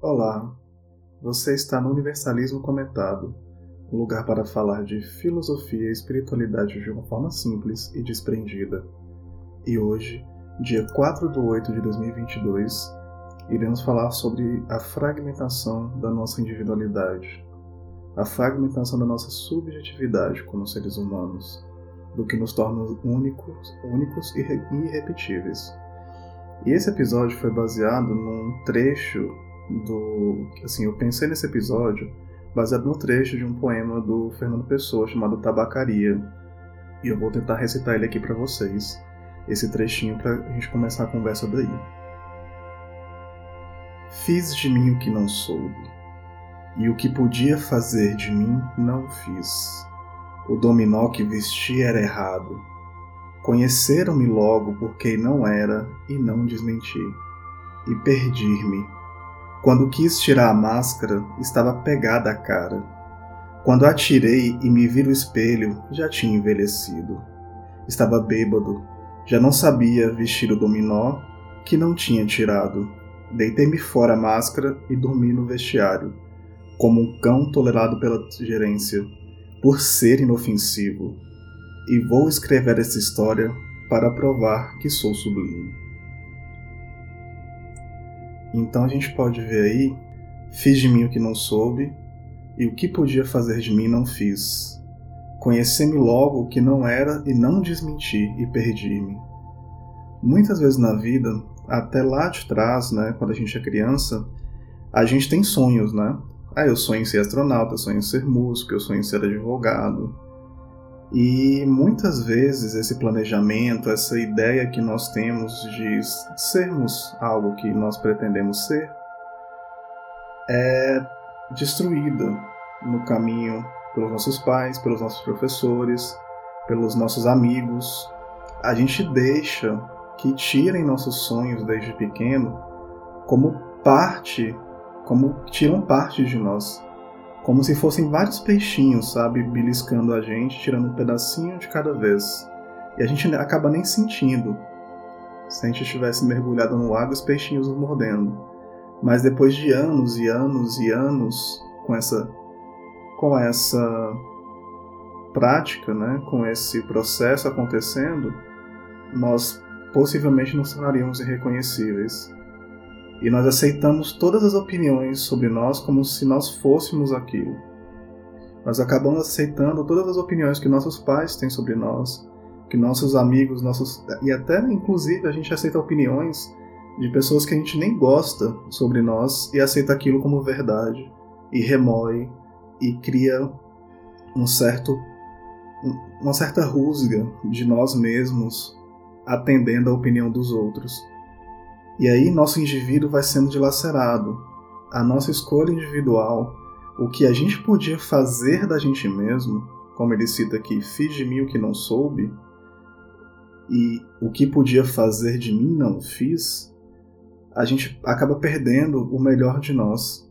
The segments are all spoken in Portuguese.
Olá, você está no Universalismo Comentado, um lugar para falar de filosofia e espiritualidade de uma forma simples e desprendida. E hoje, dia 4 de 8 de 2022, iremos falar sobre a fragmentação da nossa individualidade, a fragmentação da nossa subjetividade como seres humanos, do que nos torna únicos, únicos e irrepetíveis. E esse episódio foi baseado num trecho do. Assim, eu pensei nesse episódio baseado no trecho de um poema do Fernando Pessoa chamado Tabacaria. E eu vou tentar recitar ele aqui para vocês, esse trechinho para a gente começar a conversa daí. Fiz de mim o que não soube, e o que podia fazer de mim não fiz. O dominó que vesti era errado. Conheceram-me logo porque não era e não desmenti. E perdi-me quando quis tirar a máscara, estava pegada a cara. Quando a tirei e me vi no espelho, já tinha envelhecido. Estava bêbado, já não sabia vestir o dominó que não tinha tirado. Deitei-me fora a máscara e dormi no vestiário, como um cão tolerado pela gerência, por ser inofensivo. E vou escrever essa história para provar que sou sublime. Então a gente pode ver aí: fiz de mim o que não soube, e o que podia fazer de mim não fiz. Conheci-me logo o que não era e não desmenti e perdi-me. Muitas vezes na vida, até lá de trás, né, quando a gente é criança, a gente tem sonhos, né? Ah, eu sonho em ser astronauta, eu sonho em ser músico, eu sonho em ser advogado. E muitas vezes esse planejamento, essa ideia que nós temos de sermos algo que nós pretendemos ser, é destruída no caminho pelos nossos pais, pelos nossos professores, pelos nossos amigos. A gente deixa que tirem nossos sonhos desde pequeno como parte, como tiram parte de nós como se fossem vários peixinhos, sabe, beliscando a gente, tirando um pedacinho de cada vez. E a gente acaba nem sentindo. Se a gente estivesse mergulhado no lago, os peixinhos mordendo. Mas depois de anos e anos e anos com essa com essa prática, né, com esse processo acontecendo, nós possivelmente nos tornaríamos irreconhecíveis e nós aceitamos todas as opiniões sobre nós como se nós fôssemos aquilo. Nós acabamos aceitando todas as opiniões que nossos pais têm sobre nós, que nossos amigos, nossos e até inclusive a gente aceita opiniões de pessoas que a gente nem gosta sobre nós e aceita aquilo como verdade e remoe e cria um certo uma certa rusga de nós mesmos atendendo à opinião dos outros. E aí nosso indivíduo vai sendo dilacerado. A nossa escolha individual, o que a gente podia fazer da gente mesmo, como ele cita aqui, fiz de mim o que não soube, e o que podia fazer de mim não fiz, a gente acaba perdendo o melhor de nós.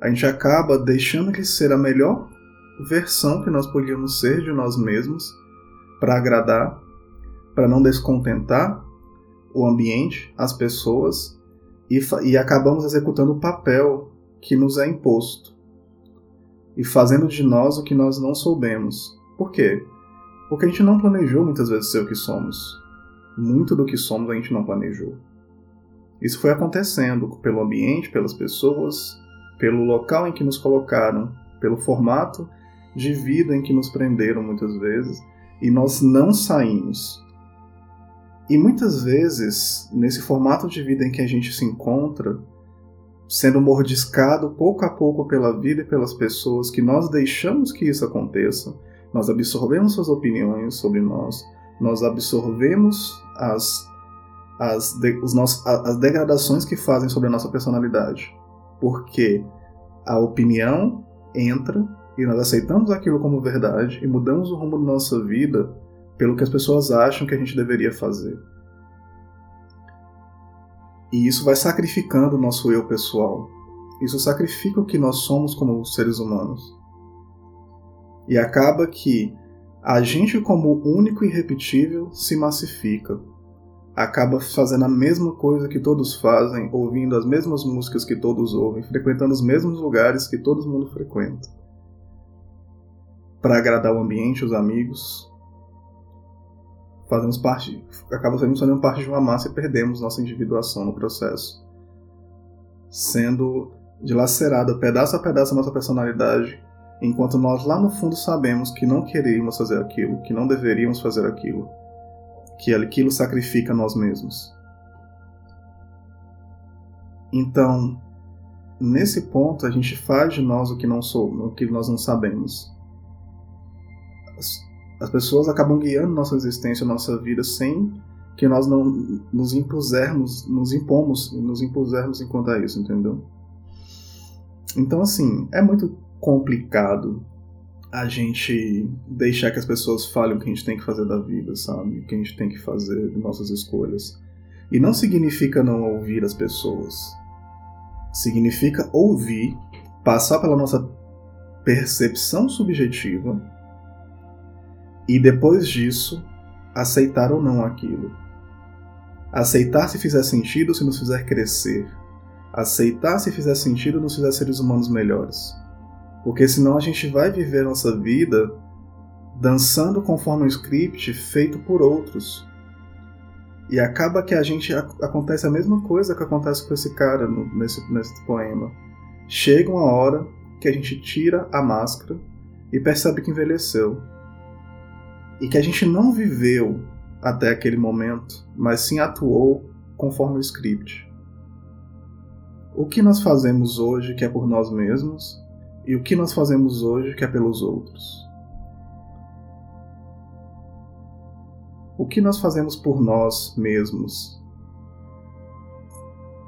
A gente acaba deixando de ser a melhor versão que nós podíamos ser de nós mesmos para agradar, para não descontentar o ambiente, as pessoas, e, e acabamos executando o papel que nos é imposto e fazendo de nós o que nós não soubemos. Por quê? Porque a gente não planejou muitas vezes ser o que somos. Muito do que somos a gente não planejou. Isso foi acontecendo pelo ambiente, pelas pessoas, pelo local em que nos colocaram, pelo formato de vida em que nos prenderam muitas vezes, e nós não saímos. E muitas vezes, nesse formato de vida em que a gente se encontra, sendo mordiscado pouco a pouco pela vida e pelas pessoas que nós deixamos que isso aconteça, nós absorvemos suas opiniões sobre nós, nós absorvemos as, as, de, os nossos, as degradações que fazem sobre a nossa personalidade. Porque a opinião entra e nós aceitamos aquilo como verdade e mudamos o rumo da nossa vida pelo que as pessoas acham que a gente deveria fazer. E isso vai sacrificando o nosso eu pessoal. Isso sacrifica o que nós somos como seres humanos. E acaba que a gente, como único e irrepetível, se massifica. acaba fazendo a mesma coisa que todos fazem, ouvindo as mesmas músicas que todos ouvem, frequentando os mesmos lugares que todo mundo frequenta. Para agradar o ambiente, os amigos. Fazemos parte, acabamos fazendo parte de uma massa e perdemos nossa individuação no processo. Sendo dilacerada pedaço a pedaço a nossa personalidade, enquanto nós lá no fundo sabemos que não queríamos fazer aquilo, que não deveríamos fazer aquilo que aquilo sacrifica nós mesmos. Então, nesse ponto, a gente faz de nós o que não somos, o que nós não sabemos. As, as pessoas acabam guiando nossa existência, nossa vida, sem que nós não nos impusermos, nos impomos, nos impusermos enquanto a isso, entendeu? Então, assim, é muito complicado a gente deixar que as pessoas falem o que a gente tem que fazer da vida, sabe? O que a gente tem que fazer de nossas escolhas. E não significa não ouvir as pessoas. Significa ouvir, passar pela nossa percepção subjetiva e depois disso aceitar ou não aquilo. Aceitar se fizer sentido, se nos fizer crescer. Aceitar se fizer sentido, nos fizer seres humanos melhores. Porque senão a gente vai viver nossa vida dançando conforme um script feito por outros. E acaba que a gente acontece a mesma coisa que acontece com esse cara no, nesse, nesse poema. Chega uma hora que a gente tira a máscara e percebe que envelheceu. E que a gente não viveu até aquele momento, mas sim atuou conforme o script. O que nós fazemos hoje que é por nós mesmos e o que nós fazemos hoje que é pelos outros. O que nós fazemos por nós mesmos?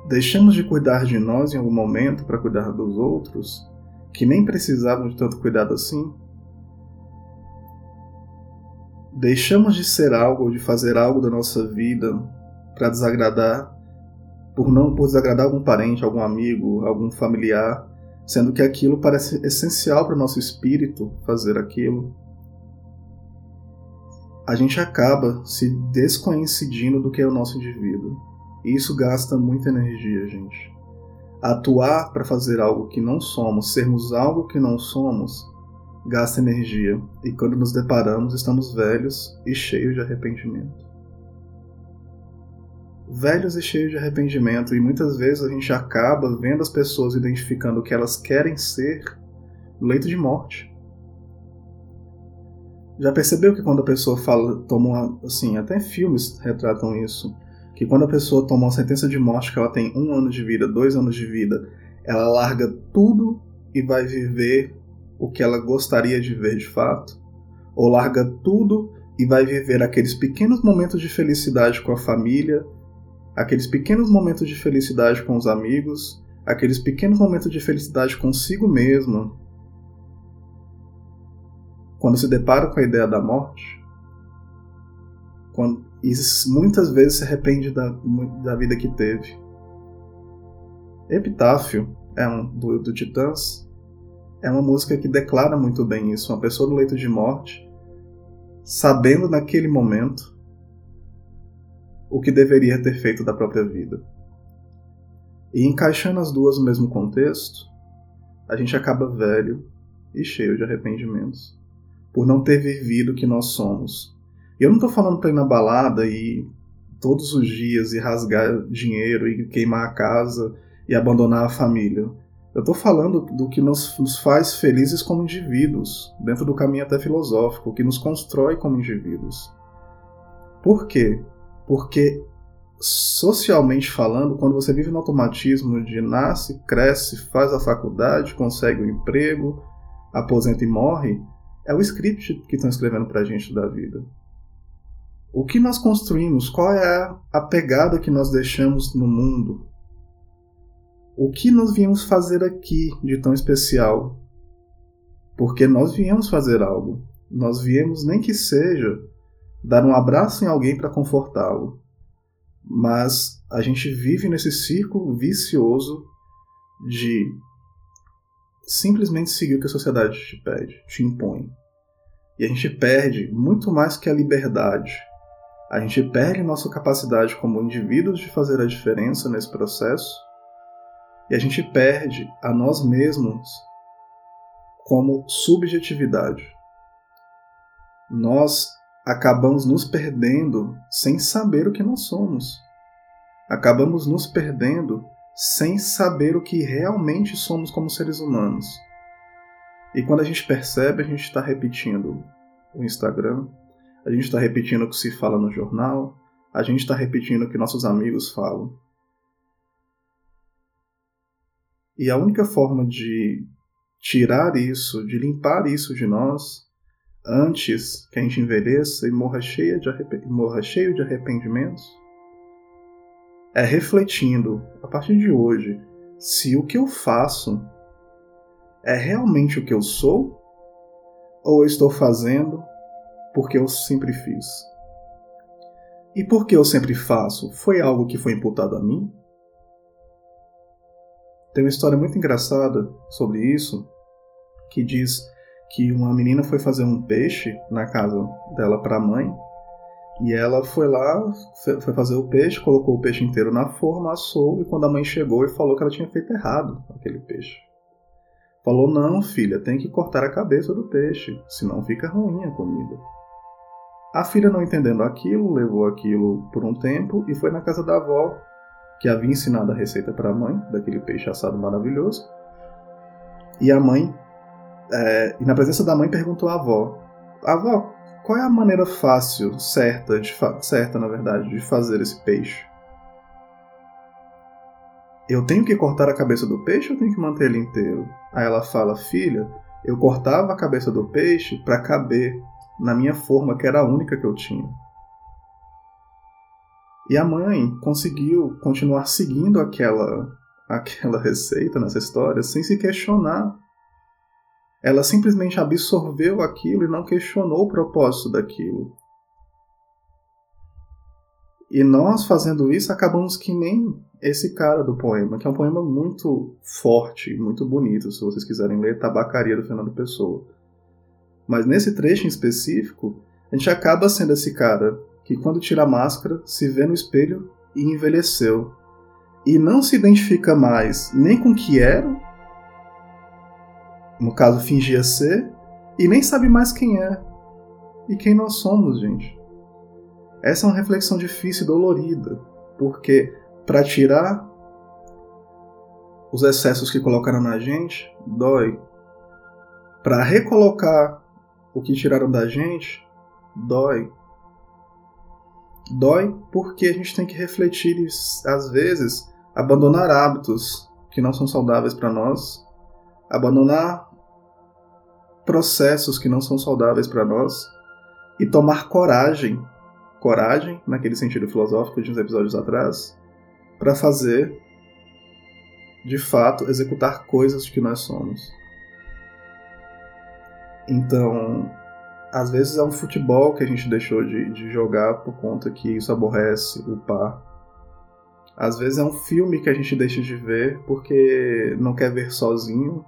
Deixamos de cuidar de nós em algum momento para cuidar dos outros, que nem precisavam de tanto cuidado assim? Deixamos de ser algo ou de fazer algo da nossa vida para desagradar, por não por desagradar algum parente, algum amigo, algum familiar, sendo que aquilo parece essencial para o nosso espírito fazer aquilo, a gente acaba se descoincidindo do que é o nosso indivíduo. E isso gasta muita energia, gente. Atuar para fazer algo que não somos, sermos algo que não somos, gasta energia. E quando nos deparamos, estamos velhos e cheios de arrependimento velhos e cheios de arrependimento, e muitas vezes a gente acaba vendo as pessoas identificando o que elas querem ser no leito de morte. Já percebeu que quando a pessoa fala, toma uma, assim, até filmes retratam isso, que quando a pessoa toma uma sentença de morte que ela tem um ano de vida, dois anos de vida, ela larga tudo e vai viver o que ela gostaria de ver de fato? Ou larga tudo e vai viver aqueles pequenos momentos de felicidade com a família, aqueles pequenos momentos de felicidade com os amigos, aqueles pequenos momentos de felicidade consigo mesmo, quando se depara com a ideia da morte, quando, e muitas vezes se arrepende da, da vida que teve. Epitáfio é um do, do Titãs é uma música que declara muito bem isso. Uma pessoa no leito de morte, sabendo naquele momento o que deveria ter feito da própria vida. E encaixando as duas no mesmo contexto, a gente acaba velho e cheio de arrependimentos por não ter vivido o que nós somos. E eu não estou falando para ir na balada e todos os dias e rasgar dinheiro e queimar a casa e abandonar a família. Eu estou falando do que nos, nos faz felizes como indivíduos, dentro do caminho até filosófico, que nos constrói como indivíduos. Por quê? Porque, socialmente falando, quando você vive no automatismo de nasce, cresce, faz a faculdade, consegue o um emprego, aposenta e morre, é o script que estão escrevendo para a gente da vida. O que nós construímos? Qual é a pegada que nós deixamos no mundo? O que nós viemos fazer aqui de tão especial? Porque nós viemos fazer algo. Nós viemos, nem que seja, dar um abraço em alguém para confortá-lo. Mas a gente vive nesse círculo vicioso de simplesmente seguir o que a sociedade te pede, te impõe. E a gente perde muito mais que a liberdade. A gente perde nossa capacidade como indivíduos de fazer a diferença nesse processo e a gente perde a nós mesmos como subjetividade. Nós acabamos nos perdendo sem saber o que nós somos. Acabamos nos perdendo sem saber o que realmente somos como seres humanos. E quando a gente percebe, a gente está repetindo o Instagram, a gente está repetindo o que se fala no jornal, a gente está repetindo o que nossos amigos falam. E a única forma de tirar isso, de limpar isso de nós, antes que a gente envelheça e morra, cheia de morra cheio de arrependimentos, é refletindo, a partir de hoje, se o que eu faço é realmente o que eu sou ou eu estou fazendo porque eu sempre fiz. E porque eu sempre faço? Foi algo que foi imputado a mim? Tem uma história muito engraçada sobre isso que diz que uma menina foi fazer um peixe na casa dela para a mãe e ela foi lá, foi fazer o peixe, colocou o peixe inteiro na forma, assou e quando a mãe chegou e falou que ela tinha feito errado aquele peixe. Falou: Não, filha, tem que cortar a cabeça do peixe, senão fica ruim a comida. A filha, não entendendo aquilo, levou aquilo por um tempo e foi na casa da avó que havia ensinado a receita para a mãe, daquele peixe assado maravilhoso. E a mãe, é, e na presença da mãe, perguntou à avó: Avó, qual é a maneira fácil, certa, de certa na verdade, de fazer esse peixe? Eu tenho que cortar a cabeça do peixe ou tenho que manter ele inteiro? Aí ela fala: Filha, eu cortava a cabeça do peixe para caber na minha forma, que era a única que eu tinha. E a mãe conseguiu continuar seguindo aquela, aquela receita nessa história sem se questionar. Ela simplesmente absorveu aquilo e não questionou o propósito daquilo. E nós, fazendo isso, acabamos que nem esse cara do poema, que é um poema muito forte, muito bonito, se vocês quiserem ler, Tabacaria do Fernando Pessoa. Mas nesse trecho em específico, a gente acaba sendo esse cara que quando tira a máscara se vê no espelho e envelheceu. E não se identifica mais nem com o que era, no caso fingia ser, e nem sabe mais quem é e quem nós somos, gente. Essa é uma reflexão difícil e dolorida, porque para tirar os excessos que colocaram na gente, dói. Para recolocar o que tiraram da gente, dói. Dói porque a gente tem que refletir e, às vezes, abandonar hábitos que não são saudáveis para nós, abandonar processos que não são saudáveis para nós e tomar coragem coragem, naquele sentido filosófico de uns episódios atrás, para fazer, de fato, executar coisas que nós somos. Então, às vezes é um futebol que a gente deixou de, de jogar por conta que isso aborrece o par. Às vezes é um filme que a gente deixa de ver porque não quer ver sozinho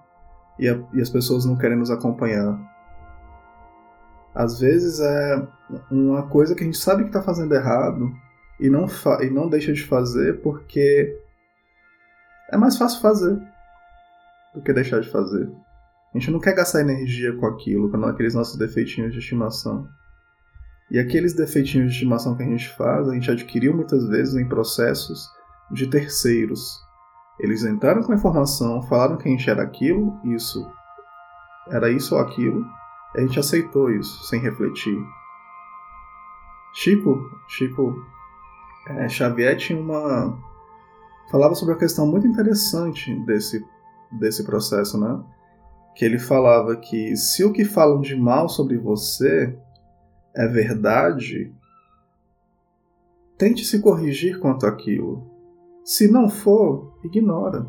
e, a, e as pessoas não querem nos acompanhar. Às vezes é uma coisa que a gente sabe que está fazendo errado e não, e não deixa de fazer porque é mais fácil fazer do que deixar de fazer. A gente não quer gastar energia com aquilo, com aqueles nossos defeitinhos de estimação. E aqueles defeitinhos de estimação que a gente faz, a gente adquiriu muitas vezes em processos de terceiros. Eles entraram com a informação, falaram que a gente era aquilo, isso, era isso ou aquilo, a gente aceitou isso sem refletir. Chico, Chico é, Xavier tinha uma falava sobre uma questão muito interessante desse desse processo, né? Que ele falava que se o que falam de mal sobre você é verdade, tente se corrigir quanto àquilo. Se não for, ignora.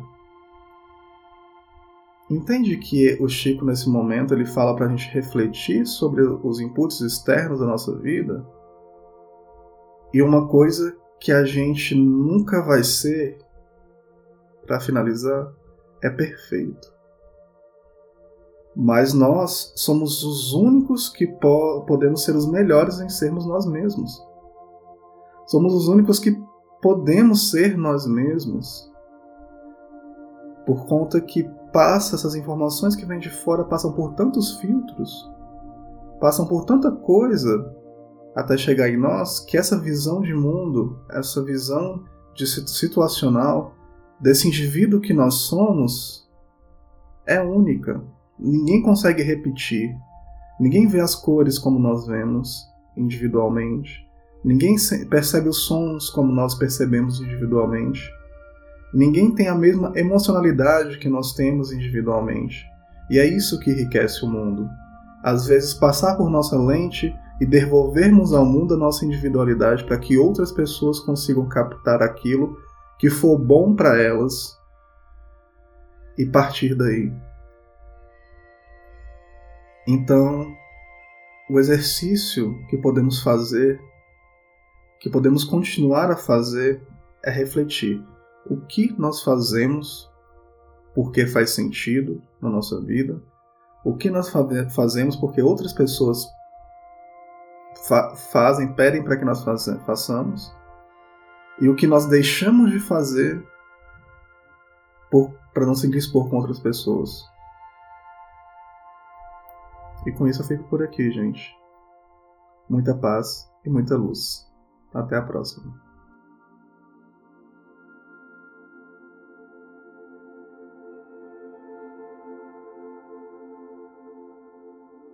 Entende que o Chico, nesse momento, ele fala para a gente refletir sobre os inputs externos da nossa vida? E uma coisa que a gente nunca vai ser, para finalizar, é perfeito. Mas nós somos os únicos que po podemos ser os melhores em sermos nós mesmos. Somos os únicos que podemos ser nós mesmos. Por conta que passa essas informações que vêm de fora passam por tantos filtros, passam por tanta coisa até chegar em nós, que essa visão de mundo, essa visão de situacional desse indivíduo que nós somos é única. Ninguém consegue repetir. Ninguém vê as cores como nós vemos individualmente. Ninguém percebe os sons como nós percebemos individualmente. Ninguém tem a mesma emocionalidade que nós temos individualmente. E é isso que enriquece o mundo. Às vezes, passar por nossa lente e devolvermos ao mundo a nossa individualidade para que outras pessoas consigam captar aquilo que for bom para elas e partir daí. Então, o exercício que podemos fazer que podemos continuar a fazer é refletir o que nós fazemos, porque faz sentido na nossa vida, o que nós fazemos porque outras pessoas fa fazem, pedem para que nós façamos, e o que nós deixamos de fazer para não se dispor com outras pessoas. E com isso eu fico por aqui, gente. Muita paz e muita luz. Até a próxima.